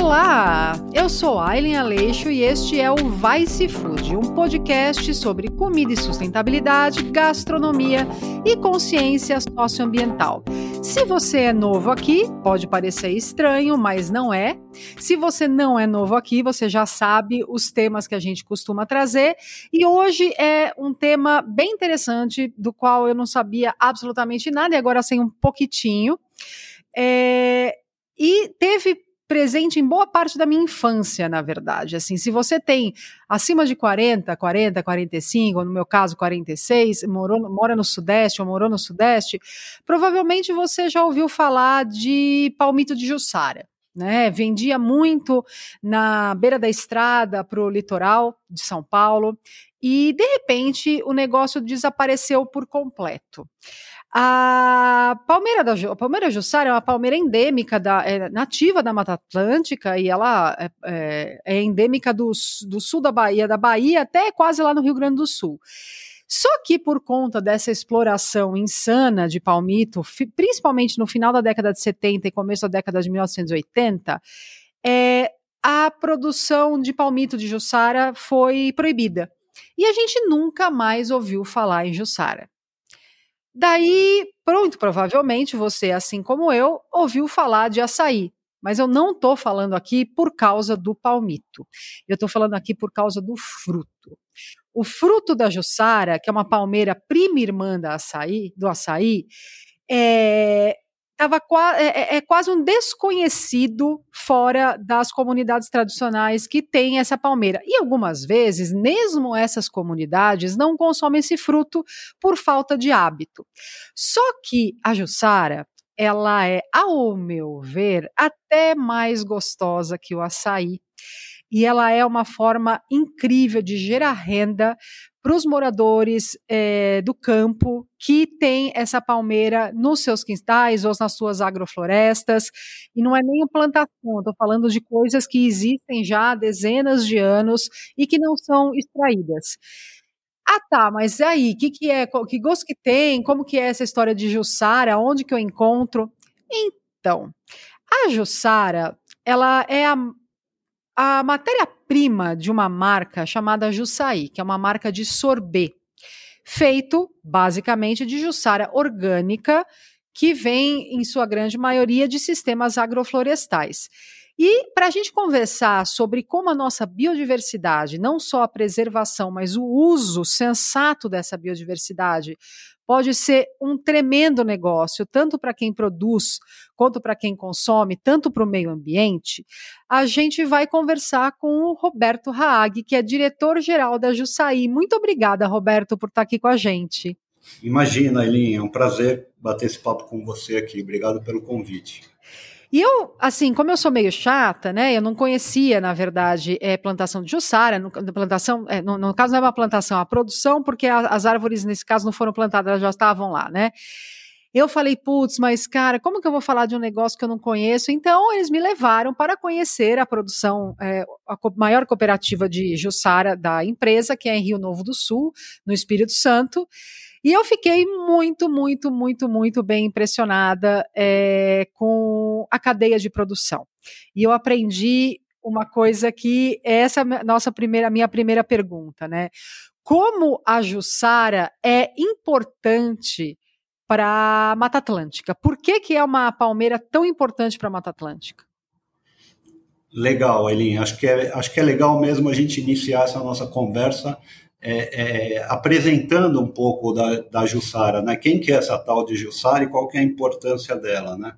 Olá, eu sou Aileen Aleixo e este é o Vice Food, um podcast sobre comida e sustentabilidade, gastronomia e consciência socioambiental. Se você é novo aqui, pode parecer estranho, mas não é. Se você não é novo aqui, você já sabe os temas que a gente costuma trazer. E hoje é um tema bem interessante, do qual eu não sabia absolutamente nada e agora sei um pouquitinho. É, e teve presente em boa parte da minha infância, na verdade. Assim, se você tem acima de 40, 40, 45, ou no meu caso 46, morou, mora no Sudeste ou morou no Sudeste, provavelmente você já ouviu falar de palmito de Jussara. Né, vendia muito na beira da estrada para o litoral de São Paulo e de repente o negócio desapareceu por completo. A palmeira da a palmeira jussara é uma palmeira endêmica da é nativa da Mata Atlântica e ela é, é, é endêmica do, do sul da Bahia, da Bahia até quase lá no Rio Grande do Sul. Só que por conta dessa exploração insana de palmito, principalmente no final da década de 70 e começo da década de 1980, é, a produção de palmito de Jussara foi proibida. E a gente nunca mais ouviu falar em Jussara. Daí, pronto, provavelmente você, assim como eu, ouviu falar de açaí. Mas eu não estou falando aqui por causa do palmito. Eu estou falando aqui por causa do fruto. O fruto da Jussara, que é uma palmeira prima irmã da açaí, do açaí, é, tava, é, é, é quase um desconhecido fora das comunidades tradicionais que têm essa palmeira. E algumas vezes, mesmo essas comunidades não consomem esse fruto por falta de hábito. Só que a Jussara, ela é, ao meu ver, até mais gostosa que o açaí. E ela é uma forma incrível de gerar renda para os moradores é, do campo que tem essa palmeira nos seus quintais ou nas suas agroflorestas. E não é nem plantação, estou falando de coisas que existem já há dezenas de anos e que não são extraídas. Ah, tá, mas aí, o que, que é? Que gosto que tem? Como que é essa história de Jussara? Onde que eu encontro? Então, a Jussara, ela é a, a matéria-prima de uma marca chamada Jussaí, que é uma marca de sorbet, feito basicamente de jussara orgânica, que vem, em sua grande maioria, de sistemas agroflorestais. E para a gente conversar sobre como a nossa biodiversidade, não só a preservação, mas o uso sensato dessa biodiversidade, pode ser um tremendo negócio, tanto para quem produz, quanto para quem consome, tanto para o meio ambiente, a gente vai conversar com o Roberto Haag, que é diretor-geral da Jussaí. Muito obrigada, Roberto, por estar aqui com a gente. Imagina, Elin, é um prazer bater esse papo com você aqui. Obrigado pelo convite. E eu, assim, como eu sou meio chata, né? Eu não conhecia, na verdade, é, plantação de Jussara. No, plantação, é, no, no, caso, não é uma plantação, é uma produção, porque a, as árvores, nesse caso, não foram plantadas, elas já estavam lá, né? Eu falei, putz, mas cara, como que eu vou falar de um negócio que eu não conheço? Então, eles me levaram para conhecer a produção, é, a maior cooperativa de Jussara da empresa, que é em Rio Novo do Sul, no Espírito Santo. E eu fiquei muito, muito, muito, muito bem impressionada é, com a cadeia de produção. E eu aprendi uma coisa que essa é nossa primeira, minha primeira pergunta, né? Como a Jussara é importante para a Mata Atlântica? Por que, que é uma palmeira tão importante para a Mata Atlântica? Legal, Elin. Acho que, é, acho que é legal mesmo a gente iniciar essa nossa conversa é, é, apresentando um pouco da, da Jussara, né? Quem que é essa tal de Jussara e qual que é a importância dela, né?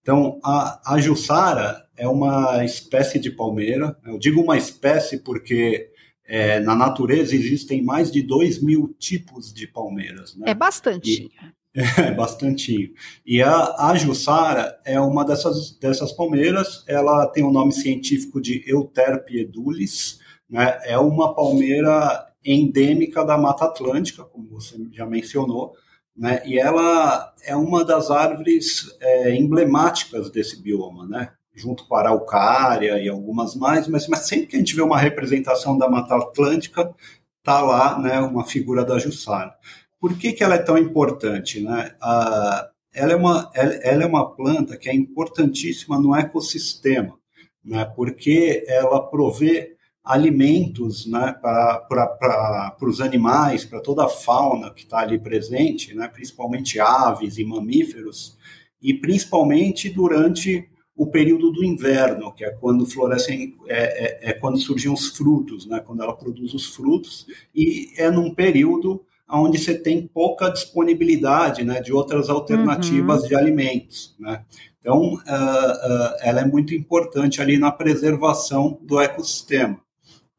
Então, a, a Jussara é uma espécie de palmeira. Eu digo uma espécie porque é, na natureza existem mais de 2 mil tipos de palmeiras. Né? É bastante. É, bastante. E a, a Jussara é uma dessas, dessas palmeiras. Ela tem o nome científico de Euterpe edulis. Né? É uma palmeira endêmica da Mata Atlântica, como você já mencionou, né? E ela é uma das árvores é, emblemáticas desse bioma, né? Junto com a araucária e algumas mais, mas, mas sempre que a gente vê uma representação da Mata Atlântica, tá lá, né? Uma figura da Jussara. Por que, que ela é tão importante, né? ela é uma ela, é uma planta que é importantíssima no ecossistema né, porque ela provê alimentos né, para os animais, para toda a fauna que está ali presente, né, principalmente aves e mamíferos, e principalmente durante o período do inverno, que é quando florescem, é, é, é, quando surgem os frutos, né, quando ela produz os frutos, e é num período onde você tem pouca disponibilidade né, de outras alternativas uhum. de alimentos. Né? Então, uh, uh, ela é muito importante ali na preservação do ecossistema.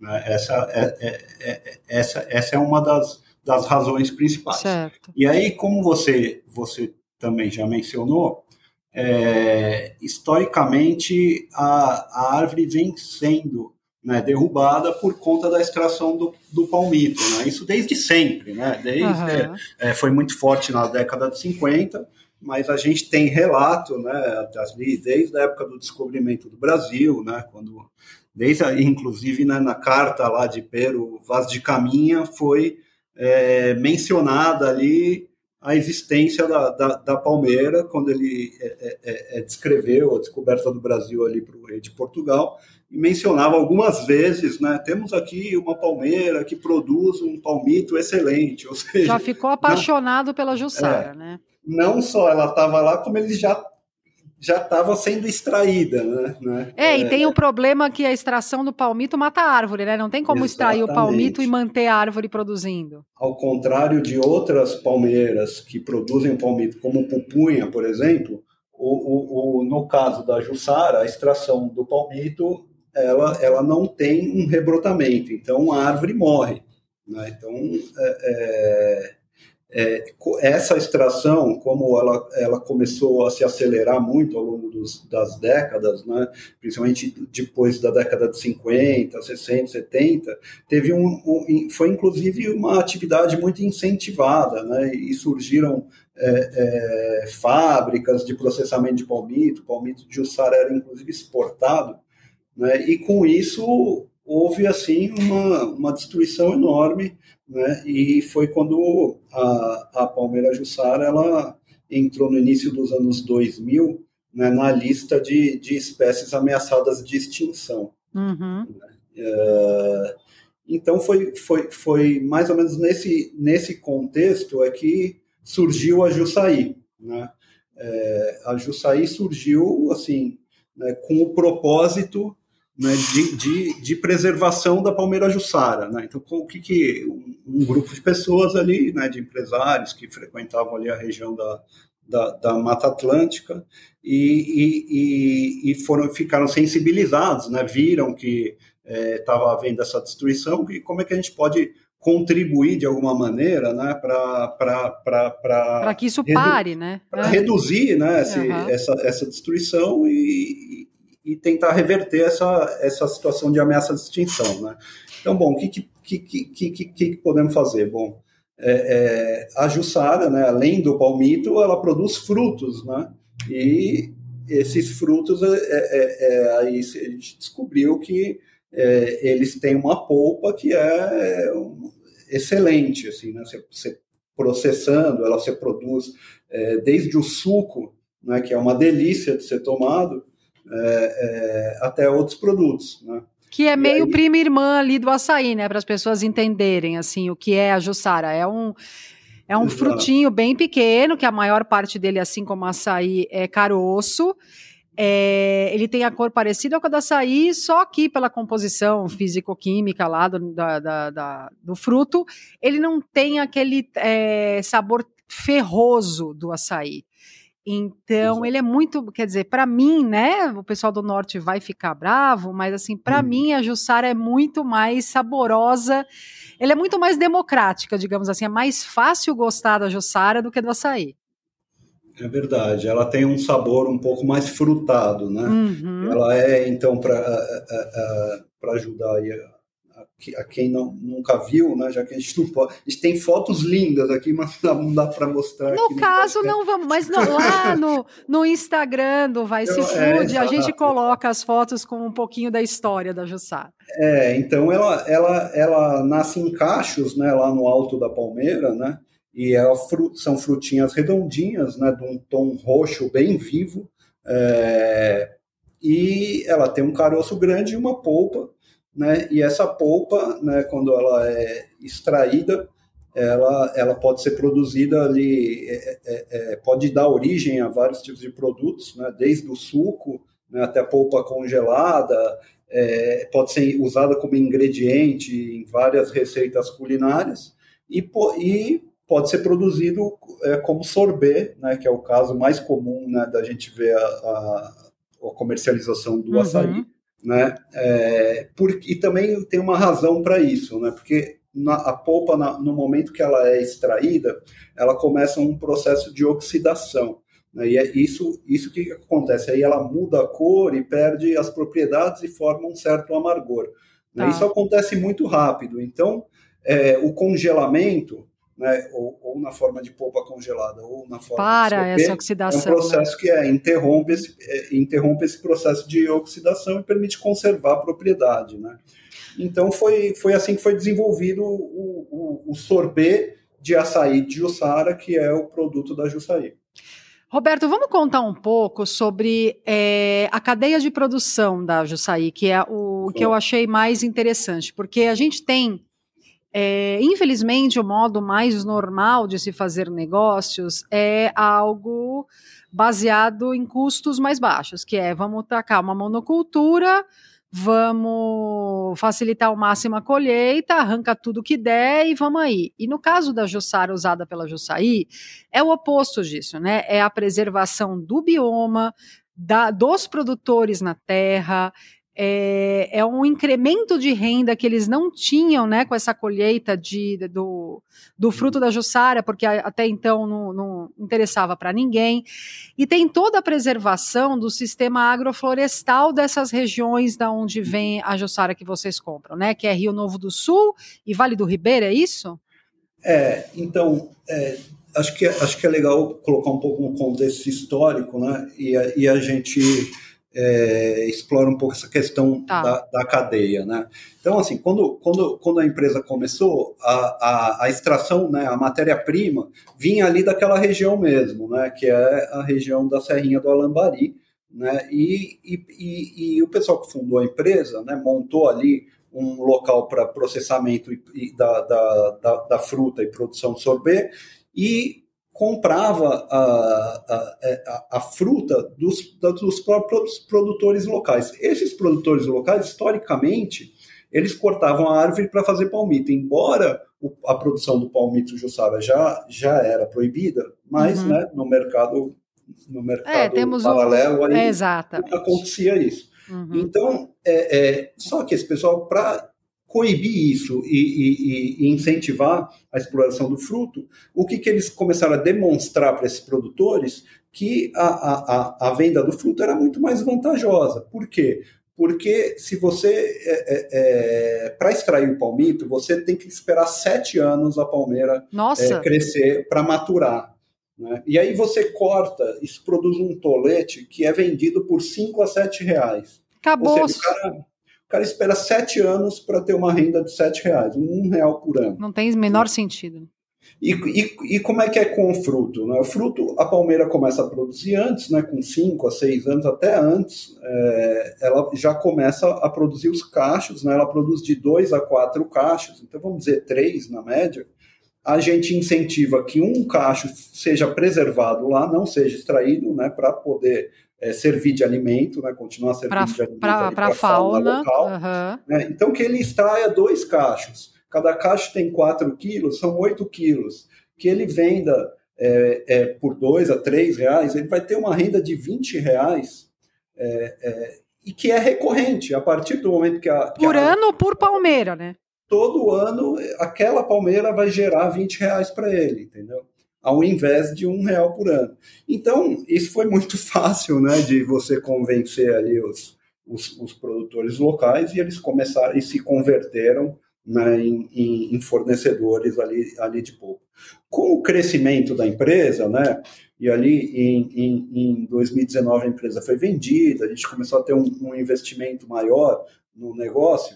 Né? Essa, é, é, é, essa, essa é uma das, das razões principais. Certo. E aí, como você, você também já mencionou, é, historicamente a, a árvore vem sendo né, derrubada por conta da extração do, do palmito. Né? Isso desde sempre, né? desde, uhum. é, foi muito forte na década de 50, mas a gente tem relato né, desde a época do descobrimento do Brasil, né, quando desde inclusive né, na carta lá de Pero Vaz de Caminha foi é, mencionada ali a existência da, da, da palmeira quando ele é, é, é, é descreveu a descoberta do Brasil ali para o rei de Portugal e mencionava algumas vezes, né? Temos aqui uma palmeira que produz um palmito excelente, ou seja, já ficou apaixonado não, pela Jussara, é, né? Não só ela estava lá, como ele já já estava sendo extraída, né? né? É, e tem o problema que a extração do palmito mata a árvore, né? Não tem como Exatamente. extrair o palmito e manter a árvore produzindo. Ao contrário de outras palmeiras que produzem palmito, como pupunha, por exemplo, o, o, o, no caso da Jussara, a extração do palmito ela, ela não tem um rebrotamento, então a árvore morre. Né? Então, é, é, é, essa extração, como ela, ela começou a se acelerar muito ao longo dos, das décadas, né? principalmente depois da década de 50, 60, 70, teve um, um foi inclusive uma atividade muito incentivada, né? e surgiram é, é, fábricas de processamento de palmito, palmito de Jussara era inclusive exportado né? E com isso houve assim uma, uma destruição enorme, né? E foi quando a, a Palmeira Jussara ela entrou no início dos anos 2000 né, na lista de, de espécies ameaçadas de extinção. Uhum. É, então foi, foi, foi mais ou menos nesse, nesse contexto é que surgiu a Jussaí. Né? É, a Jussaí surgiu assim né, com o propósito né, de, de, de, preservação da palmeira jussara. Né? Então, o que, que um, um, grupo de pessoas ali, né, de empresários que frequentavam ali a região da, da, da Mata Atlântica e, e, e, foram ficaram sensibilizados, né, viram que estava é, havendo essa destruição e como é que a gente pode contribuir de alguma maneira né, para que isso pare, né? Para é. reduzir né, esse, uhum. essa, essa destruição e, e tentar reverter essa, essa situação de ameaça de extinção. Né? Então, bom, o que, que, que, que, que, podemos fazer? Bom, é, é, a Jussara, né, além do palmito, ela produz frutos, né? E esses frutos, é, é, é aí a gente descobriu que é, eles têm uma polpa que é excelente, assim, né? Você, você processando, ela se produz desde o suco, né, que é uma delícia de ser tomado, é, é, até outros produtos, né? Que é meio aí... prima irmã ali do açaí, né? Para as pessoas entenderem assim o que é a Jussara. É um é um Exato. frutinho bem pequeno, que a maior parte dele, assim como açaí, é caroço. É, ele tem a cor parecida com a do açaí, só que pela composição físico-química lá do, da, da, da, do fruto, ele não tem aquele é, sabor ferroso do açaí. Então, Exato. ele é muito, quer dizer, para mim, né, o pessoal do norte vai ficar bravo, mas assim, para hum. mim a Jussara é muito mais saborosa, ela é muito mais democrática, digamos assim, é mais fácil gostar da Jussara do que do açaí. É verdade, ela tem um sabor um pouco mais frutado, né? Uhum. Ela é, então, para ajudar aí a quem não, nunca viu, né? Já que a gente não pode. A gente tem fotos lindas aqui, mas não dá para mostrar. No caso, no não vamos, mas não, lá no, no Instagram do Vai Se Food, é, a gente coloca as fotos com um pouquinho da história da Jussara. É, então ela, ela, ela nasce em cachos, né? Lá no alto da palmeira, né? E ela, são frutinhas redondinhas, né? De um tom roxo bem vivo. É, e ela tem um caroço grande e uma polpa, né? E essa polpa, né, quando ela é extraída, ela, ela pode ser produzida ali, é, é, é, pode dar origem a vários tipos de produtos, né, desde o suco né, até a polpa congelada, é, pode ser usada como ingrediente em várias receitas culinárias e, e pode ser produzido é, como sorbet, né, que é o caso mais comum né, da gente ver a, a, a comercialização do uhum. açaí. Né, é, por, e também tem uma razão para isso, né, porque na, a polpa, na, no momento que ela é extraída, ela começa um processo de oxidação. Né? E é isso, isso que acontece. Aí ela muda a cor e perde as propriedades e forma um certo amargor. Né? Tá. Isso acontece muito rápido. Então, é, o congelamento, né, ou, ou, na forma de polpa congelada, ou na forma Para de essa oxidação. É um processo né? que é, interrompe, esse, é, interrompe esse processo de oxidação e permite conservar a propriedade. Né? Então, foi, foi assim que foi desenvolvido o, o, o sorbet de açaí de Jussara, que é o produto da Jussaí. Roberto, vamos contar um pouco sobre é, a cadeia de produção da Jussaí, que é o que eu achei mais interessante, porque a gente tem, é, infelizmente, o modo mais normal de se fazer negócios é algo baseado em custos mais baixos, que é vamos tacar uma monocultura vamos facilitar ao máximo a colheita, arranca tudo que der e vamos aí. E no caso da Jussara usada pela Jussaí, é o oposto disso, né? É a preservação do bioma, da, dos produtores na terra, é, é, um incremento de renda que eles não tinham né, com essa colheita de, do, do fruto da Jussara, porque até então não, não interessava para ninguém. E tem toda a preservação do sistema agroflorestal dessas regiões da onde vem a Jussara que vocês compram, né? Que é Rio Novo do Sul e Vale do Ribeira, é isso? É, então, é, acho, que, acho que é legal colocar um pouco no contexto histórico, né? E, e a gente é, explora um pouco essa questão tá. da, da, cadeia, né? Então, assim, quando, quando, quando a empresa começou, a, a, a extração, né, a matéria-prima, vinha ali daquela região mesmo, né, que é a região da Serrinha do Alambari, né, e, e, e, e o pessoal que fundou a empresa, né, montou ali um local para processamento da, da, da, da fruta e produção de sorbet, e comprava a, a, é, a, a fruta dos, dos próprios produtores locais. Esses produtores locais, historicamente, eles cortavam a árvore para fazer palmito. Embora a produção do palmito Jussara já, já era proibida, mas uhum. né, no mercado no mercado é, paralelo um... aí é, acontecia isso. Uhum. Então, é, é, só que esse pessoal, para coibir isso e, e, e, incentivar a exploração do fruto, o que, que eles começaram a demonstrar para esses produtores? Que a, a, a, venda do fruto era muito mais vantajosa. Por quê? Porque se você, é, é, é para extrair o palmito, você tem que esperar sete anos a palmeira é, crescer para maturar. Né? E aí você corta, isso produz um tolete que é vendido por 5 a 7 reais. Acabou. Ou seja, o cara, o cara espera sete anos para ter uma renda de sete reais, um real por ano. Não tem menor sentido. E, e, e, como é que é com o fruto? Né? O fruto, a palmeira começa a produzir antes, né, com 5 a 6 anos, até antes, é, ela já começa a produzir os cachos, né, ela produz de 2 a 4 cachos, então vamos dizer 3 na média. A gente incentiva que um cacho seja preservado lá, não seja extraído, né, para poder é, servir de alimento, né, continuar servindo pra, de alimento para a fauna, fauna local. Uhum. Né, então, que ele extraia dois cachos. Cada cacho tem 4 quilos, são 8 quilos. Que ele venda é, é, por 2 a 3 reais, ele vai ter uma renda de 20 reais é, é, e que é recorrente. A partir do momento que a. Que por a, ano ou por palmeira, né? Todo ano, aquela palmeira vai gerar 20 reais para ele, entendeu? Ao invés de um real por ano. Então, isso foi muito fácil, né, de você convencer ali os, os, os produtores locais e eles começaram e se converteram né, em, em, fornecedores ali, ali de pouco. Com o crescimento da empresa, né, e ali em, em, em 2019 a empresa foi vendida, a gente começou a ter um, um investimento maior no negócio,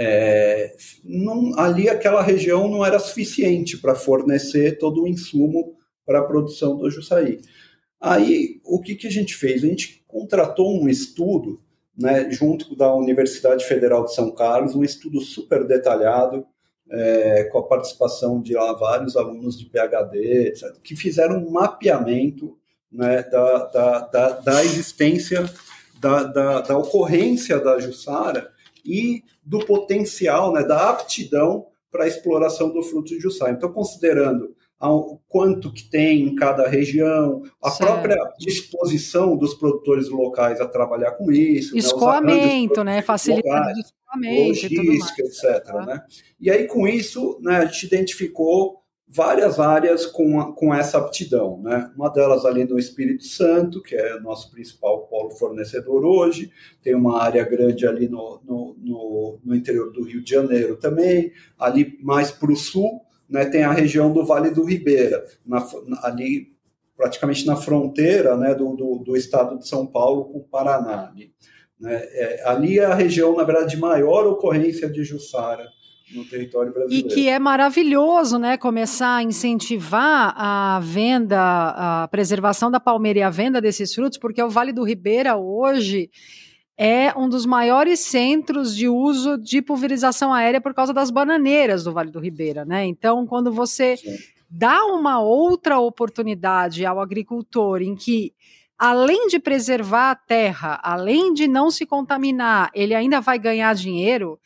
é, não, ali aquela região não era suficiente para fornecer todo o insumo para a produção do Jussaí. Aí, o que, que a gente fez? A gente contratou um estudo, né, junto da Universidade Federal de São Carlos, um estudo super detalhado, é, com a participação de lá, vários alunos de PhD, etc., que fizeram um mapeamento né, da, da, da, da, existência, da, da, da, ocorrência da Jussara e do potencial, né, da aptidão para a exploração do fruto de Jussara. Então, considerando o quanto que tem em cada região, a certo. própria disposição dos produtores locais a trabalhar com isso. Né, Escoamento, né? Facilitando o escoamento logística, etc. Tá. Né? E aí, com isso, né, a gente identificou várias áreas com, com essa aptidão. Né? Uma delas ali no Espírito Santo, que é nosso principal polo fornecedor hoje, tem uma área grande ali no, no, no, no interior do Rio de Janeiro também, ali mais para o sul, né, tem a região do Vale do Ribeira, na, ali praticamente na fronteira né, do, do, do, estado de São Paulo com o Paraná. Né, é, ali é a região, na verdade, de maior ocorrência de Jussara no território brasileiro. E que é maravilhoso, né, começar a incentivar a venda, a preservação da palmeira e a venda desses frutos, porque o Vale do Ribeira hoje é um dos maiores centros de uso de pulverização aérea por causa das bananeiras do Vale do Ribeira, né? Então, quando você Sim. dá uma outra oportunidade ao agricultor em que além de preservar a terra, além de não se contaminar, ele ainda vai ganhar dinheiro,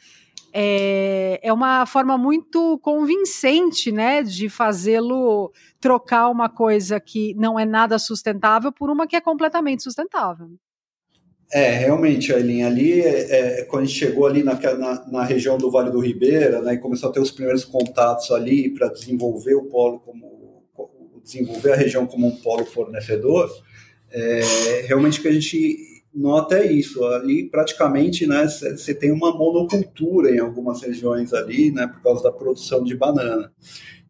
é, é uma forma muito convincente, né, de fazê-lo trocar uma coisa que não é nada sustentável por uma que é completamente sustentável. É, realmente, Aileen, ali, é, é, quando a gente chegou ali na, na, na, região do Vale do Ribeira, né, e começou a ter os primeiros contatos ali para desenvolver o polo como, desenvolver a região como um polo fornecedor, é, realmente que a gente nota é isso, ali praticamente, né, você tem uma monocultura em algumas regiões ali, né, por causa da produção de banana.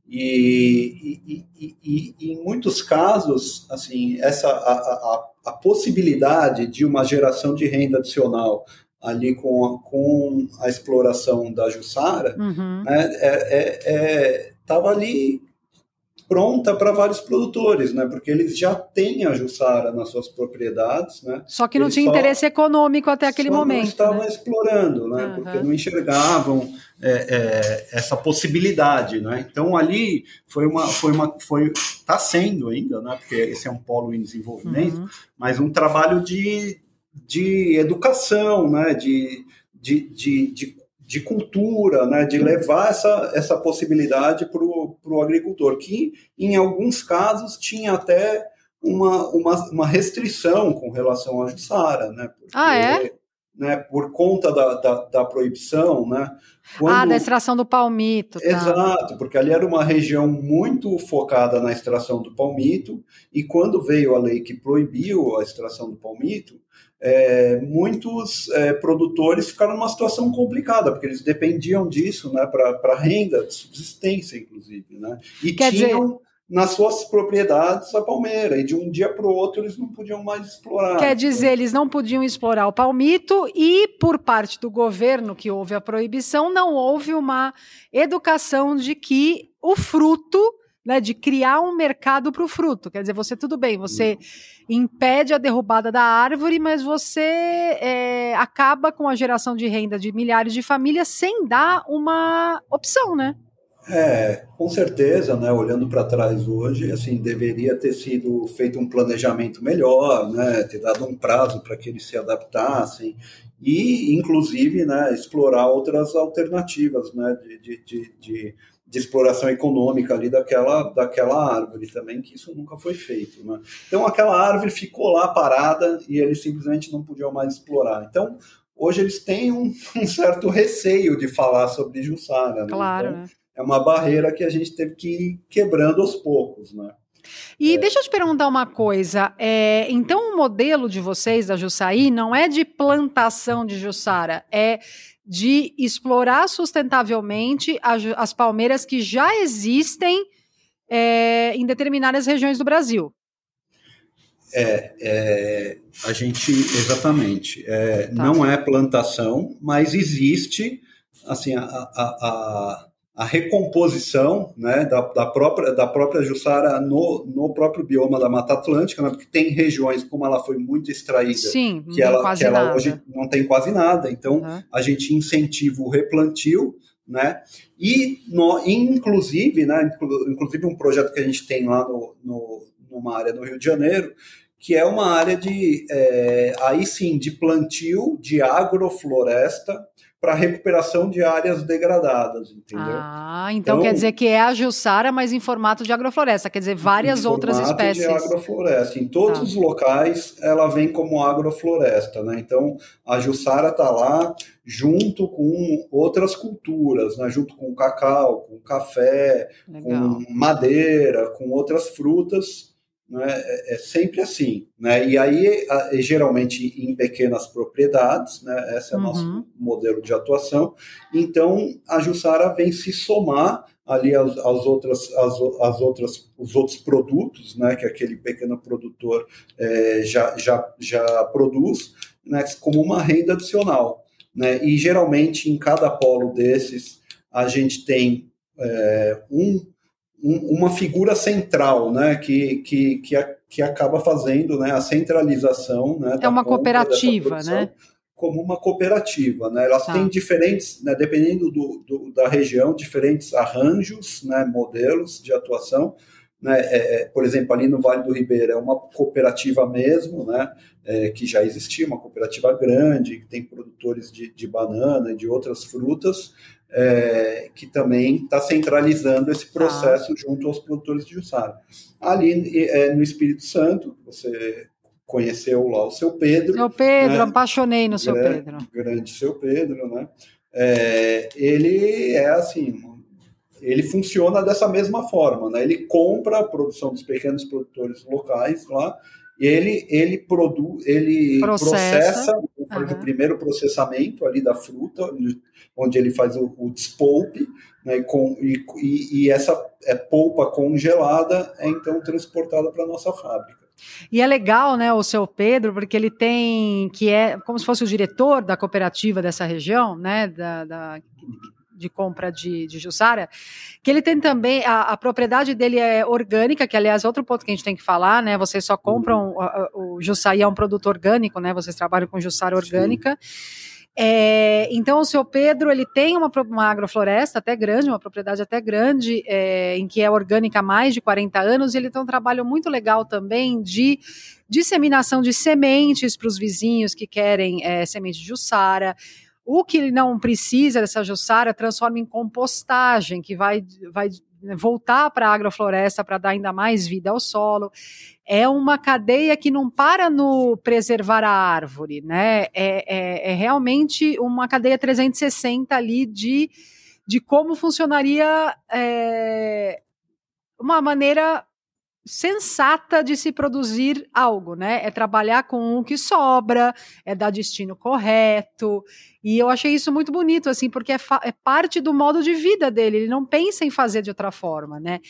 E, e, e, e, em muitos casos, assim, essa a, a, a, possibilidade de uma geração de renda adicional ali com a, com a exploração da Jussara, uhum. né, é, é, é, tava ali pronta para vários produtores, né? Porque eles já têm a Jussara nas suas propriedades, né? Só que não eles tinha interesse econômico até aquele momento. Não estavam né? explorando, né? Uhum. Porque não enxergavam é, é, essa possibilidade, né? Então ali foi uma, foi uma, foi, está sendo ainda, né? Porque esse é um polo em desenvolvimento, uhum. mas um trabalho de, de educação, né? De, de, de, de de cultura, né, de levar essa, essa possibilidade para o agricultor, que em alguns casos tinha até uma, uma, uma restrição com relação à Jussara, né, porque, ah, é? Né, por conta da, da, da proibição, né, quando... Ah, da extração do palmito. Tá. Exato, porque ali era uma região muito focada na extração do palmito, e quando veio a lei que proibiu a extração do palmito, é, muitos é, produtores ficaram numa situação complicada, porque eles dependiam disso né, para renda, de subsistência, inclusive. Né? E Quer tinham dizer... nas suas propriedades a palmeira, e de um dia para o outro eles não podiam mais explorar. Quer dizer, eles não podiam explorar o palmito, e por parte do governo que houve a proibição, não houve uma educação de que o fruto né, de criar um mercado para o fruto. Quer dizer, você tudo bem, você impede a derrubada da árvore, mas você é, acaba com a geração de renda de milhares de famílias sem dar uma opção, né? É, com certeza, né? Olhando para trás hoje, assim, deveria ter sido feito um planejamento melhor, né? Ter dado um prazo para que eles se adaptassem e, inclusive, né? Explorar outras alternativas, né? de, de, de, de de exploração econômica ali daquela, daquela árvore também, que isso nunca foi feito. Né? Então aquela árvore ficou lá parada e eles simplesmente não podiam mais explorar. Então hoje eles têm um, um certo receio de falar sobre Jussara. Né? Claro. Então, é uma barreira que a gente teve que ir quebrando aos poucos. Né? E é. deixa eu te perguntar uma coisa. É, então, o modelo de vocês da Jussaí não é de plantação de Jussara, é de explorar sustentavelmente as, as palmeiras que já existem é, em determinadas regiões do Brasil. É, é a gente, exatamente, é, tá. não é plantação, mas existe, assim, a, a, a, a recomposição né, da, da, própria, da própria Jussara no, no próprio bioma da Mata Atlântica, né, porque tem regiões, como ela foi muito extraída, Sim, que ela, que ela hoje não tem quase nada. Então, uhum. a gente incentiva o replantio, né? E, no, inclusive, né, inclusive um projeto que a gente tem lá no, no, numa área no Rio de Janeiro, que é uma área de, é, aí sim, de plantio de agrofloresta, para recuperação de áreas degradadas, entendeu? Ah, então, então, quer dizer que é a Jussara, mas em formato de agrofloresta, quer dizer, várias outras espécies. de agrofloresta. Em todos tá. os locais, ela vem como agrofloresta, né? Então, a Jussara está lá junto com outras culturas, né? Junto com cacau, com café, Legal. com madeira, com outras frutas, é, é sempre assim. Né? E aí, geralmente em pequenas propriedades, né, esse é o uhum. nosso modelo de atuação. Então, a Jussara vem se somar ali às, às outras, às, às, outras, os outros produtos, né, que aquele pequeno produtor é, já, já, já produz, né, como uma renda adicional. Né? E geralmente em cada polo desses a gente tem é, um uma figura central, né, que, que, que, a, que acaba fazendo né, a centralização. Né, é uma cooperativa, né? Como uma cooperativa, né? Elas tá. têm diferentes, né, dependendo do, do, da região, diferentes arranjos, né, modelos de atuação. Né, é, é, por exemplo, ali no Vale do Ribeira é uma cooperativa mesmo, né, é, que já existia, uma cooperativa grande, que tem produtores de, de banana e de outras frutas, é, que também está centralizando esse tá. processo ah. junto aos produtores de Jussara. Ali é, no Espírito Santo, você conheceu lá o seu Pedro. Seu Pedro, né? apaixonei no seu grande, Pedro. Grande seu Pedro, né? É, ele é assim, ele funciona dessa mesma forma, né? Ele compra a produção dos pequenos produtores locais lá ele ele produz, ele processa, processa faz uhum. o primeiro processamento ali da fruta, onde ele faz o, o despolpe, né, e, com, e, e, essa é, polpa congelada é então transportada para a nossa fábrica. E é legal, né, o seu Pedro, porque ele tem, que é como se fosse o diretor da cooperativa dessa região, né, da, da de compra de, de Jussara, que ele tem também, a, a, propriedade dele é orgânica, que aliás é outro ponto que a gente tem que falar, né? Vocês só compram, o, o Jussara é um produto orgânico, né? Vocês trabalham com Jussara orgânica. É, então, o seu Pedro ele tem uma, uma agrofloresta até grande, uma propriedade até grande, é, em que é orgânica há mais de 40 anos, e ele tem um trabalho muito legal também de disseminação de sementes para os vizinhos que querem é, semente de Jussara. O que não precisa dessa jussara transforma em compostagem, que vai, vai voltar para a agrofloresta para dar ainda mais vida ao solo. É uma cadeia que não para no preservar a árvore, né? É, é, é realmente uma cadeia 360 ali de, de como funcionaria é, uma maneira sensata de se produzir algo, né? É trabalhar com o que sobra, é dar destino correto. E eu achei isso muito bonito, assim, porque é, é parte do modo de vida dele. Ele não pensa em fazer de outra forma, né?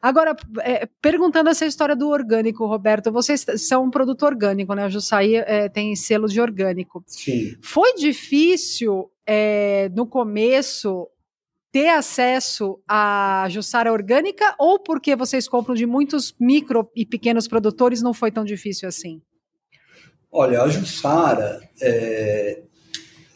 Agora, é, perguntando essa história do orgânico, Roberto, vocês são um produto orgânico, né? O Jussaí é, tem selo de orgânico. Sim. Foi difícil é, no começo ter acesso à Jussara orgânica ou porque vocês compram de muitos micro e pequenos produtores não foi tão difícil assim? Olha, a Jussara, é,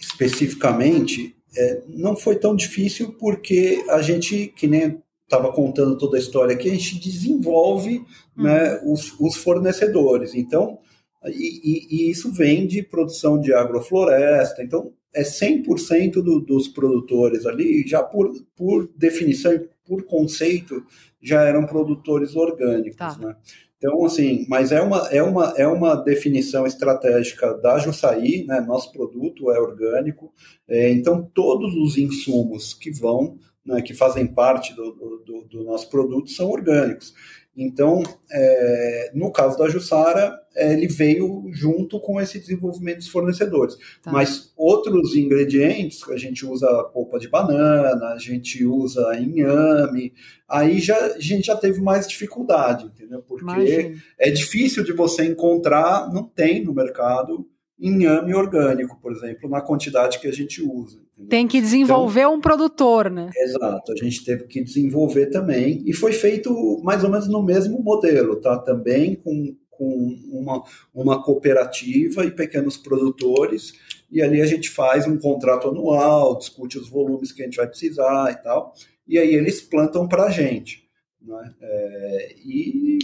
especificamente, é, não foi tão difícil porque a gente, que nem estava contando toda a história aqui, a gente desenvolve uhum. né, os, os, fornecedores. Então, e, e, isso vem de produção de agrofloresta. Então, é 100% do, dos produtores ali, já por, por definição e por conceito, já eram produtores orgânicos, tá. né? Então, assim, mas é uma, é uma, é uma definição estratégica da Jussaí, né? Nosso produto é orgânico, é, então todos os insumos que vão, né, que fazem parte do, do, do nosso produto são orgânicos. Então, é, no caso da Jussara, é, ele veio junto com esse desenvolvimento dos fornecedores. Tá. Mas outros ingredientes, a gente usa polpa de banana, a gente usa inhame, aí já, a gente já teve mais dificuldade, entendeu? Porque Imagina. é difícil de você encontrar, não tem no mercado inhame orgânico, por exemplo, na quantidade que a gente usa. Tem que desenvolver então, um produtor, né? Exato, a gente teve que desenvolver também, e foi feito mais ou menos no mesmo modelo, tá? Também com, com uma, uma cooperativa e pequenos produtores, e ali a gente faz um contrato anual, discute os volumes que a gente vai precisar e tal, e aí eles plantam para a gente. Né? É, e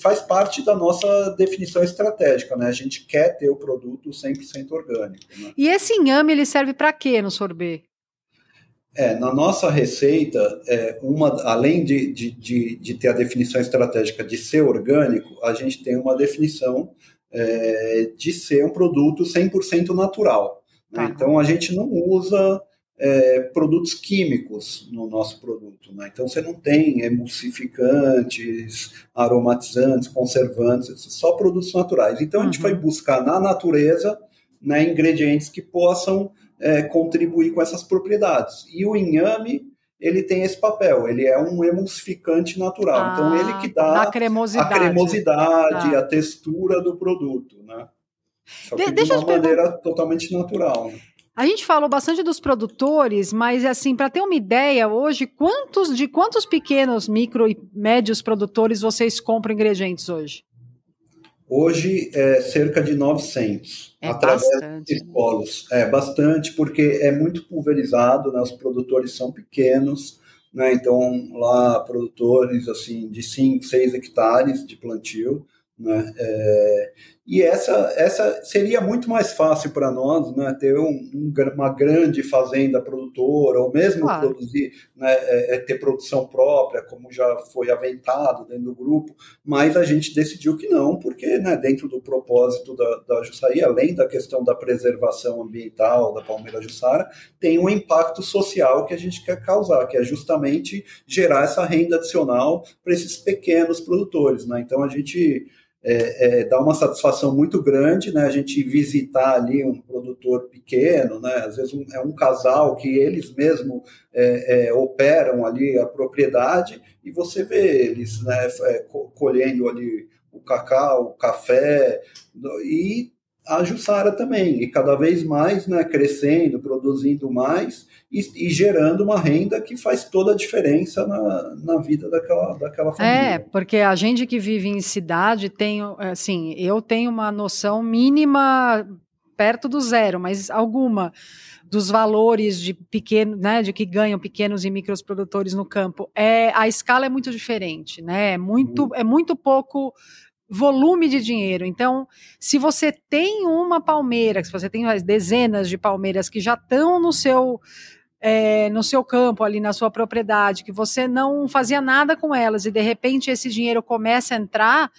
faz parte da nossa definição estratégica, né? A gente quer ter o produto 100% orgânico. Né? E esse inhame ele serve para quê no sorbet? É, na nossa receita, é, uma, além de, de, de, de, ter a definição estratégica de ser orgânico, a gente tem uma definição é, de ser um produto 100% natural. Né? Tá. Então, a gente não usa é, produtos químicos no nosso produto. Né? Então você não tem emulsificantes, aromatizantes, conservantes, só produtos naturais. Então a gente vai uhum. buscar na natureza né, ingredientes que possam é, contribuir com essas propriedades. E o inhame ele tem esse papel, ele é um emulsificante natural. Ah, então ele que dá a cremosidade, a, cremosidade, ah. a textura do produto. Né? Só que de, de uma maneira totalmente natural. Né? A gente falou bastante dos produtores, mas assim, para ter uma ideia, hoje, quantos de quantos pequenos, micro e médios produtores vocês compram ingredientes hoje? Hoje é cerca de 900. É através bastante. de polos. É bastante, porque é muito pulverizado, né? os produtores são pequenos, né? então lá produtores assim de 5, 6 hectares de plantio. Né? É, e essa, essa seria muito mais fácil para nós, né, ter um, um, uma grande fazenda produtora, ou mesmo claro. produzir, né, é, é, ter produção própria, como já foi aventado dentro do grupo, mas a gente decidiu que não, porque né, dentro do propósito da, da Jussaí, além da questão da preservação ambiental da palmeira Jussara, tem um impacto social que a gente quer causar, que é justamente gerar essa renda adicional para esses pequenos produtores. Né? Então a gente é, é, dá uma satisfação muito grande, né? A gente visitar ali um produtor pequeno, né? Às vezes um, é um casal que eles mesmos é, é operam ali a propriedade e você vê eles, né? É, colhendo ali o cacau, o café e a Jussara também, e cada vez mais né, crescendo, produzindo mais e, e, gerando uma renda que faz toda a diferença na, na vida daquela, daquela família. É, porque a gente que vive em cidade tem, assim, eu tenho uma noção mínima perto do zero, mas alguma dos valores de pequeno, né, de que ganham pequenos e micros produtores no campo. É, a escala é muito diferente, né? É muito, uhum. é muito pouco volume de dinheiro. Então, se você tem uma palmeira, se você tem dezenas de palmeiras que já estão no seu é, no seu campo, ali na sua propriedade, que você não fazia nada com elas e de repente esse dinheiro começa a entrar,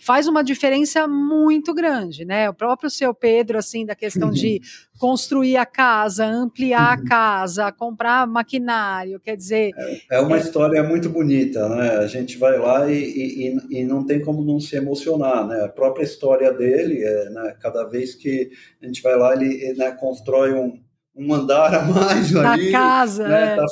faz uma diferença muito grande, né? O próprio seu Pedro, assim, da questão uhum. de construir a casa, ampliar uhum. a casa, comprar maquinário, quer dizer. É, é uma é... história muito bonita, né? A gente vai lá e, e, e, não tem como não se emocionar, né? A própria história dele, é, né? cada vez que a gente vai lá, ele né, constrói um um andar a mais Na ali, casa, né, é. tá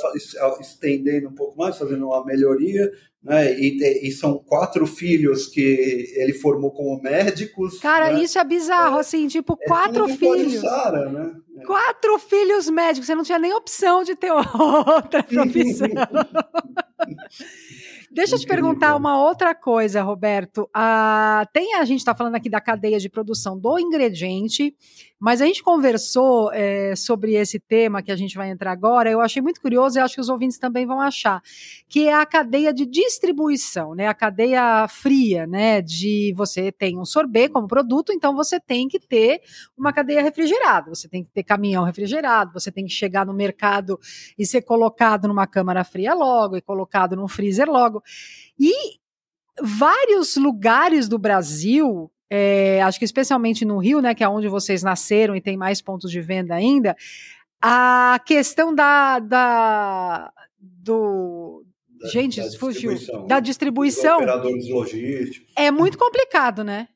estendendo um pouco mais, fazendo uma melhoria, né, e, e, são quatro filhos que ele formou como médicos. Cara, né? isso é bizarro, é, assim, tipo, é quatro filhos. Sara, né? Quatro filhos médicos, você não tinha nem opção de ter outra profissão. Deixa eu te perguntar uma outra coisa, Roberto. Ah, tem a gente está falando aqui da cadeia de produção do ingrediente, mas a gente conversou é, sobre esse tema que a gente vai entrar agora. Eu achei muito curioso e acho que os ouvintes também vão achar, que é a cadeia de distribuição, né? A cadeia fria, né? De você tem um sorbet como produto, então você tem que ter uma cadeia refrigerada. Você tem que ter caminhão refrigerado. Você tem que chegar no mercado e ser colocado numa câmara fria logo e colocado no freezer logo. E vários lugares do Brasil, é, acho que especialmente no Rio, né, que é onde vocês nasceram e tem mais pontos de venda ainda, a questão da, da do da, gente da fugiu distribuição, da distribuição operadores logísticos é muito complicado, né?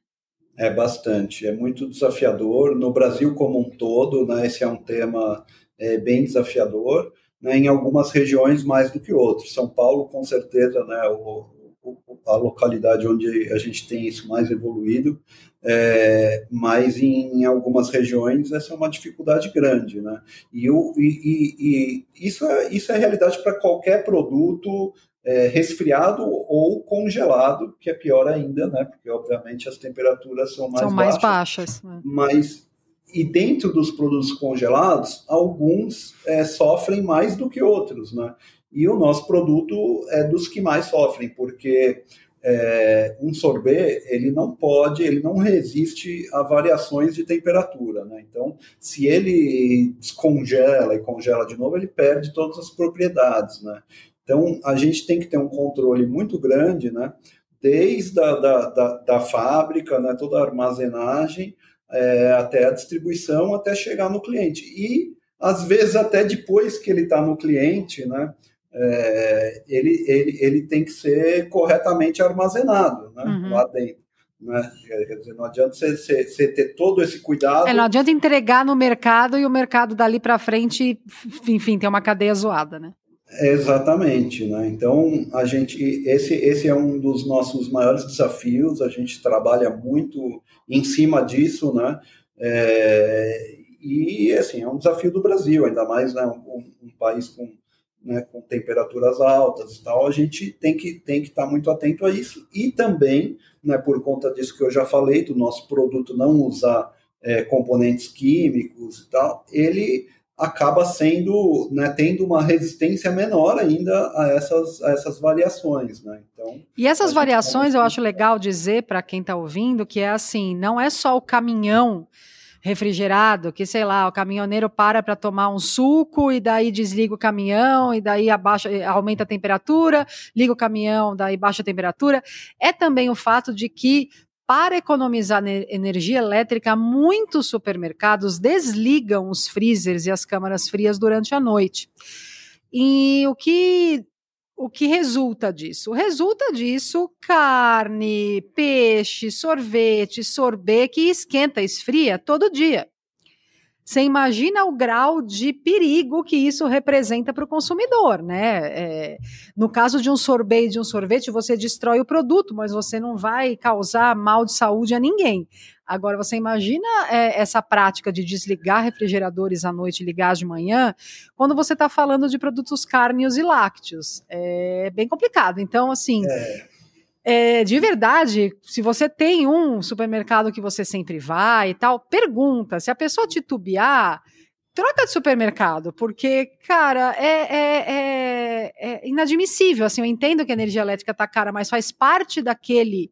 É bastante, é muito desafiador no Brasil como um todo, né? Esse é um tema é, bem desafiador né, em algumas regiões mais do que outras. São Paulo, com certeza, né, o, o, a localidade onde a gente tem isso mais evoluído, é, mas em algumas regiões essa é uma dificuldade grande, né? E, o, e, e, e isso, é, isso é realidade para qualquer produto é, resfriado ou congelado, que é pior ainda, né? Porque obviamente as temperaturas são mais são mais baixas. baixas né? Mas e dentro dos produtos congelados, alguns é, sofrem mais do que outros, né? E o nosso produto é dos que mais sofrem, porque é, um sorbet ele não pode, ele não resiste a variações de temperatura, né? Então, se ele descongela e congela de novo, ele perde todas as propriedades, né? Então, a gente tem que ter um controle muito grande, né? Desde a da, da, da fábrica, né? toda a armazenagem, é, até a distribuição, até chegar no cliente. E, às vezes, até depois que ele está no cliente, né? É, ele, ele, ele tem que ser corretamente armazenado né? Uhum. lá dentro. Né? Quer dizer, não adianta você, você, você, ter todo esse cuidado. É, não adianta entregar no mercado e o mercado dali para frente, enfim, tem uma cadeia zoada, né? Exatamente, né? Então a gente esse esse é um dos nossos maiores desafios. A gente trabalha muito em cima disso, né? É, e assim é um desafio do Brasil, ainda mais né, um, um país com, né, com temperaturas altas e tal. A gente tem que tem que estar muito atento a isso e também, né, por conta disso que eu já falei, do nosso produto não usar é, componentes químicos e tal, ele acaba sendo, né, tendo uma resistência menor ainda a essas, a essas variações, né? Então, e essas variações eu acho legal dizer para quem está ouvindo que é assim, não é só o caminhão refrigerado, que sei lá, o caminhoneiro para para tomar um suco e daí desliga o caminhão e daí abaixa, aumenta a temperatura, liga o caminhão, daí baixa a temperatura. É também o fato de que para economizar energia elétrica, muitos supermercados desligam os freezers e as câmaras frias durante a noite. E o que o que resulta disso? Resulta disso carne, peixe, sorvete, sorbet que esquenta, esfria todo dia. Você imagina o grau de perigo que isso representa para o consumidor, né? É, no caso de um sorvete, de um sorvete, você destrói o produto, mas você não vai causar mal de saúde a ninguém. Agora, você imagina é, essa prática de desligar refrigeradores à noite e ligar de manhã, quando você está falando de produtos cárneos e lácteos. É bem complicado. Então, assim. É é, de verdade, se você tem um supermercado que você sempre vai e tal, pergunta. Se a pessoa titubear, troca de supermercado, porque, cara, é, é, é, é inadmissível. Assim, eu entendo que a energia elétrica está cara, mas faz parte daquele.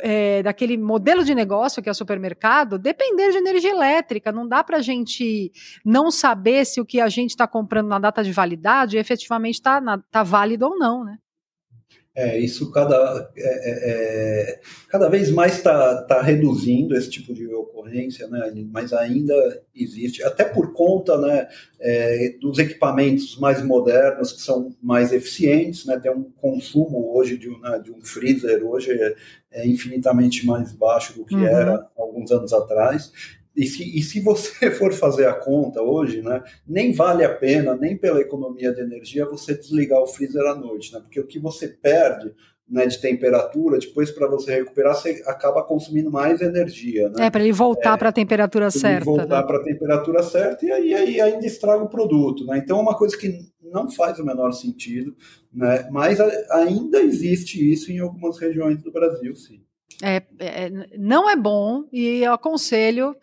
É, daquele modelo de negócio que é o supermercado, depender de energia elétrica. Não dá para a gente não saber se o que a gente está comprando na data de validade efetivamente está tá válido ou não, né? É, isso cada, é, é, é cada vez mais está tá reduzindo esse tipo de ocorrência, né, mas ainda existe, até por conta né, é, dos equipamentos mais modernos, que são mais eficientes, né, tem um consumo hoje de, né, de um freezer, hoje é, é, infinitamente mais baixo do que uhum. era alguns anos atrás, e se, e se você for fazer a conta hoje, né, nem vale a pena, nem pela economia de energia, você desligar o freezer à noite, né, porque o que você perde né, de temperatura, depois para você recuperar, você acaba consumindo mais energia. Né? É, para ele voltar é, para a temperatura certa. voltar né? para a temperatura certa e aí, aí, ainda estraga o produto. Né? Então é uma coisa que não faz o menor sentido, né? mas ainda existe isso em algumas regiões do Brasil, sim. É, é, não é bom e eu aconselho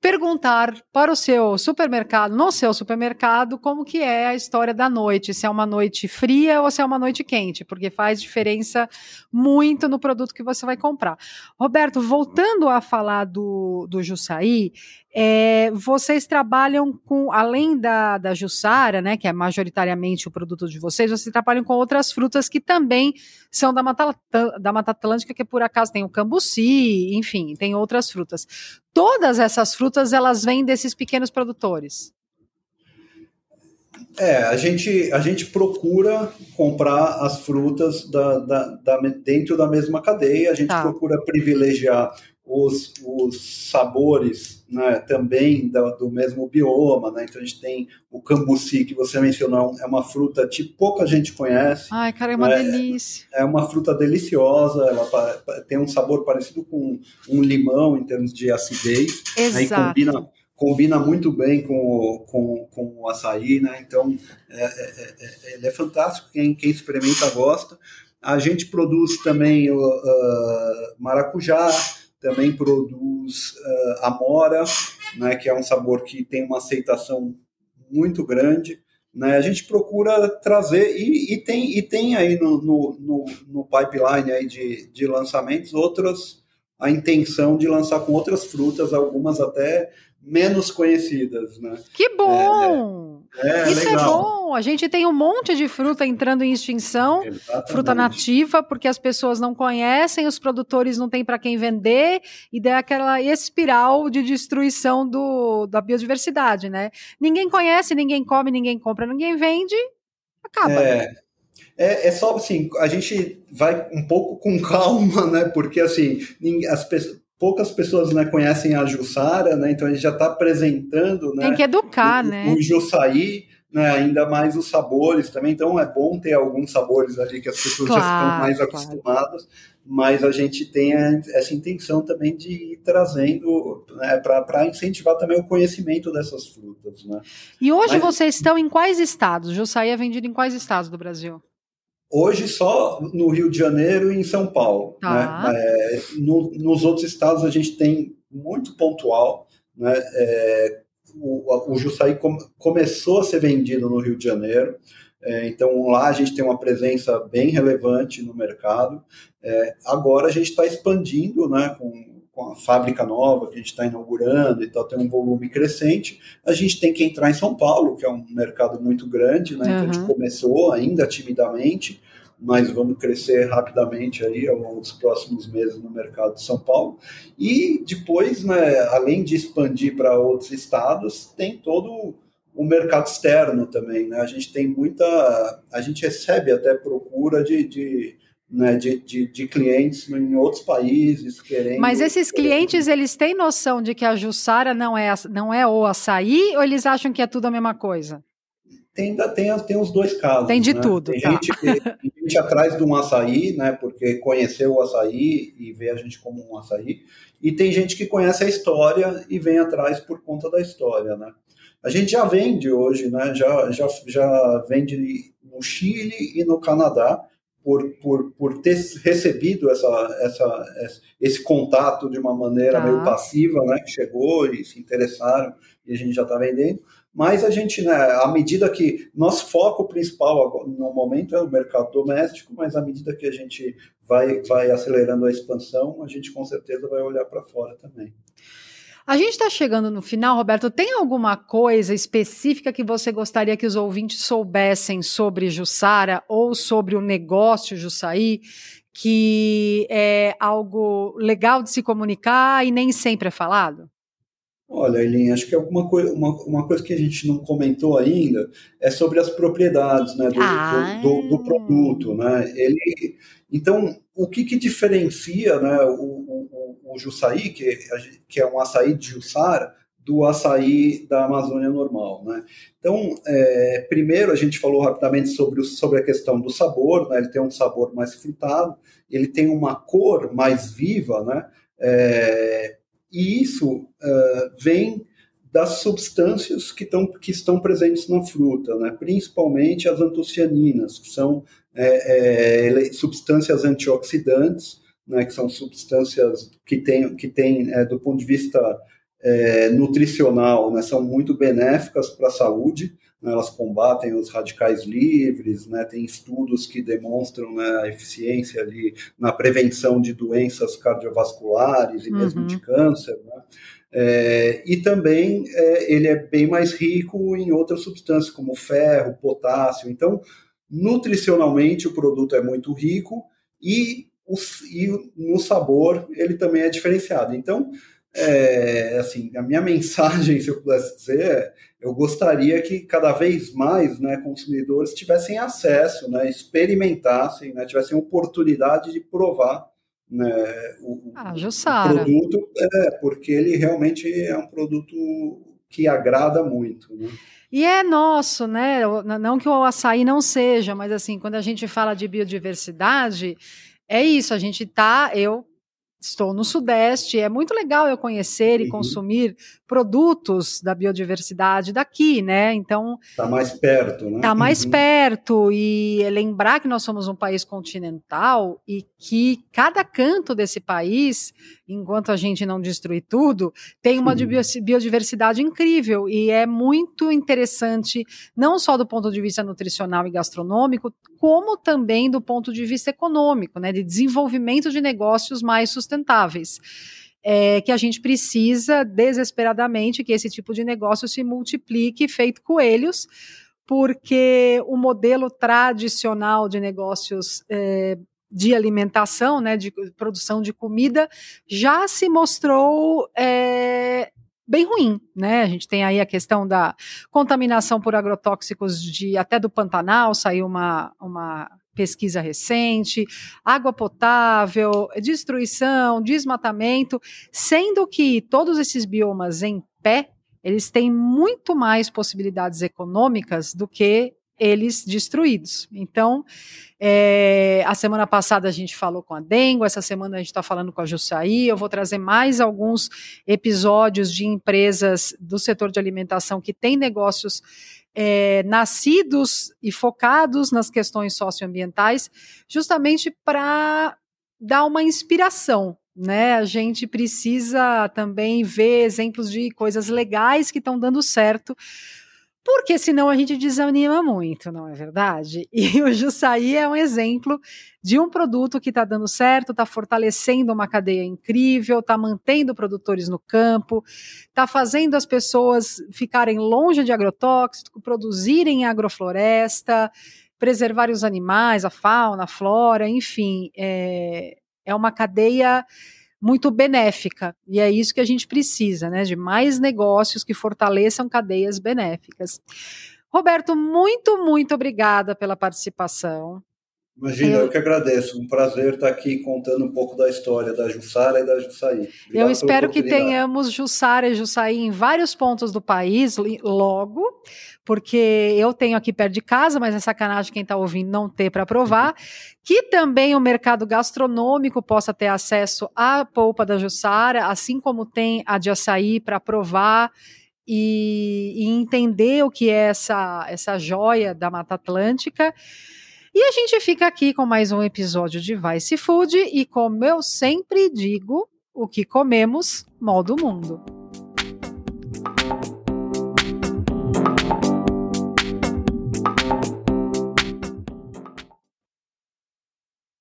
perguntar para o seu supermercado, no seu supermercado, como que é a história da noite, se é uma noite fria ou se é uma noite quente, porque faz diferença muito no produto que você vai comprar. Roberto, voltando a falar do, do Jussaí, é, vocês trabalham com, além da, da Jussara, né, que é majoritariamente o produto de vocês, vocês trabalham com outras frutas que também são da Mata, da Mata Atlântica, que por acaso tem o cambuci, enfim, tem outras frutas. Todas essas frutas, elas vêm desses pequenos produtores. É, a gente, a gente procura comprar as frutas da, da, da dentro da mesma cadeia, a gente tá. procura privilegiar os, os sabores né, também do, do, mesmo bioma, né? Então a gente tem o cambuci que você mencionou, é uma fruta que pouca gente conhece. Ai, cara, é uma né? delícia. É uma fruta deliciosa, ela tem um sabor parecido com um limão em termos de acidez. Exato. Aí combina combina muito bem com o, com, com o açaí, né? Então, é, é, é, ele é fantástico, quem, quem experimenta gosta. A gente produz também o uh, maracujá, também produz uh, amora, né, que é um sabor que tem uma aceitação muito grande. Né? A gente procura trazer, e, e tem, e tem aí no, no, no, no pipeline aí de, de lançamentos outras, a intenção de lançar com outras frutas, algumas até menos conhecidas. Né? Que bom! É, é, Isso legal. é bom. A gente tem um monte de fruta entrando em extinção, Exatamente. fruta nativa, porque as pessoas não conhecem, os produtores não têm para quem vender, e daí aquela espiral de destruição do, da biodiversidade, né? Ninguém conhece, ninguém come, ninguém compra, ninguém vende, acaba. É, né? é, é só assim, a gente vai um pouco com calma, né? Porque assim, as pessoas poucas pessoas né, conhecem a Jussara, né? Então a gente já está apresentando, né? Tem que educar, o, né? O Jussaí, né? Ainda mais os sabores também. Então é bom ter alguns sabores ali que as pessoas Claro, já estão mais claro. acostumadas. Mas a gente tem essa intenção também de ir trazendo né, para incentivar também o conhecimento dessas frutas, né? E hoje Mas- vocês estão em quais estados? Jussaí é vendido em quais estados do Brasil? Hoje só no Rio de Janeiro e em São Paulo. Tá. Né? É, no- nos outros estados a gente tem muito pontual. Né? É, o, o Jussaí com- começou a ser vendido no Rio de Janeiro. É, então lá a gente tem uma presença bem relevante no mercado. É, agora a gente está expandindo né, com, com a fábrica nova que a gente está inaugurando e tal, tem um volume crescente. A gente tem que entrar em São Paulo, que é um mercado muito grande, né? Então a Uhum. gente começou ainda timidamente, mas vamos crescer rapidamente aí ao longo dos próximos meses no mercado de São Paulo. E depois, né, além de expandir para outros estados, tem todo o mercado externo também, né? A gente tem muita, a gente recebe até procura de, de né, de, de, de clientes em outros países querendo. Mas esses clientes, eles têm noção de que a Jussara não é, não é o açaí ou eles acham que é tudo a mesma coisa? Tem, tem, tem os dois casos. Tem de né? tudo, Tem, tá. gente, tem gente atrás de um açaí, né? Porque conheceu o açaí e vê a gente como um açaí. E tem gente que conhece a história e vem atrás por conta da história, né? A gente já vende hoje, né? Já, já, já vende no Chile e no Canadá por, por, por ter recebido essa, essa, esse contato de uma maneira Tá. meio passiva, né? Que chegou e se interessaram e a gente já está vendendo. Mas a gente, né, à medida que nosso foco principal no momento é o mercado doméstico, mas à medida que a gente vai, vai acelerando a expansão, a gente com certeza vai olhar para fora também. A gente está chegando no final, Roberto. Tem alguma coisa específica que você gostaria que os ouvintes soubessem sobre Jussara ou sobre o negócio Jussaí, que é algo legal de se comunicar e nem sempre é falado? Olha, Eileen, acho que alguma coisa, uma, uma coisa que a gente não comentou ainda é sobre as propriedades né, do, Ah. do, do- do produto. Né? Ele, então, o que, que diferencia né, o, o, o- Jussaí, que, gente- que é um açaí de Jussara, do açaí da Amazônia normal, né? Então, é, primeiro a gente falou rapidamente sobre, o- sobre a questão do sabor, né? Ele tem um sabor mais frutado, ele tem uma cor mais viva, né? É, e isso é, vem das substâncias que, tão, que estão presentes na fruta, né? principalmente as antocianinas, que são é, é, substâncias antioxidantes, né? que são substâncias que têm, que têm é, do ponto de vista é, nutricional, né? são muito benéficas para a saúde, né? elas combatem os radicais livres, né? tem estudos que demonstram né, a eficiência ali na prevenção de doenças cardiovasculares e mesmo Uhum. de câncer, né? É, e também é, ele é bem mais rico em outras substâncias, como ferro, potássio. Então, nutricionalmente, o produto é muito rico e, o, e no sabor ele também é diferenciado. Então, é, assim, a minha mensagem, se eu pudesse dizer, é, eu gostaria que cada vez mais né, consumidores tivessem acesso, né, experimentassem, né, tivessem oportunidade de provar né, o, ah, o produto, é, porque ele realmente é um produto que agrada muito. Né? E é nosso, né? Não que o açaí não seja, mas assim, quando a gente fala de biodiversidade, é isso, a gente tá, eu estou no Sudeste, é muito legal eu conhecer uhum. e consumir produtos da biodiversidade daqui, né? Então. Está mais perto, né? Está mais uhum. perto. E lembrar que nós somos um país continental e que cada canto desse país, enquanto a gente não destruir tudo, tem uma uhum. biodiversidade incrível. E é muito interessante, não só do ponto de vista nutricional e gastronômico, como também do ponto de vista econômico, né? De desenvolvimento de negócios mais sustentáveis é, que a gente precisa desesperadamente que esse tipo de negócio se multiplique feito coelhos, porque o modelo tradicional de negócios é, de alimentação, né, de produção de comida, já se mostrou é, bem ruim, né? A gente tem aí a questão da contaminação por agrotóxicos de até do Pantanal, saiu uma, uma pesquisa recente, água potável, destruição, desmatamento, sendo que todos esses biomas em pé, eles têm muito mais possibilidades econômicas do que eles destruídos. Então, é, a semana passada a gente falou com a Dengo, essa semana a gente está falando com a Jussaí. Eu vou trazer mais alguns episódios de empresas do setor de alimentação que têm negócios é, nascidos e focados nas questões socioambientais, justamente para dar uma inspiração. Né? A gente precisa também ver exemplos de coisas legais que estão dando certo porque senão a gente desanima muito, não é verdade? E o Jussaí é um exemplo de um produto que está dando certo, está fortalecendo uma cadeia incrível, está mantendo produtores no campo, está fazendo as pessoas ficarem longe de agrotóxico, produzirem agrofloresta, preservar os animais, a fauna, a flora, enfim, é, é uma cadeia muito benéfica. E é isso que a gente precisa, né? De mais negócios que fortaleçam cadeias benéficas. Roberto, muito, muito obrigada pela participação. Imagina, eu... eu que agradeço. Um prazer estar aqui contando um pouco da história da Jussara e da Jussaí. Obrigado eu espero que tenhamos Jussara e Jussaí em vários pontos do país logo, porque eu tenho aqui perto de casa, mas é sacanagem quem está ouvindo não ter para provar. Que também o mercado gastronômico possa ter acesso à polpa da Jussara, assim como tem a de açaí para provar. E, e entender o que é essa, essa joia da Mata Atlântica. E a gente fica aqui com mais um episódio de Vice Food e como eu sempre digo, o que comemos, modo mundo.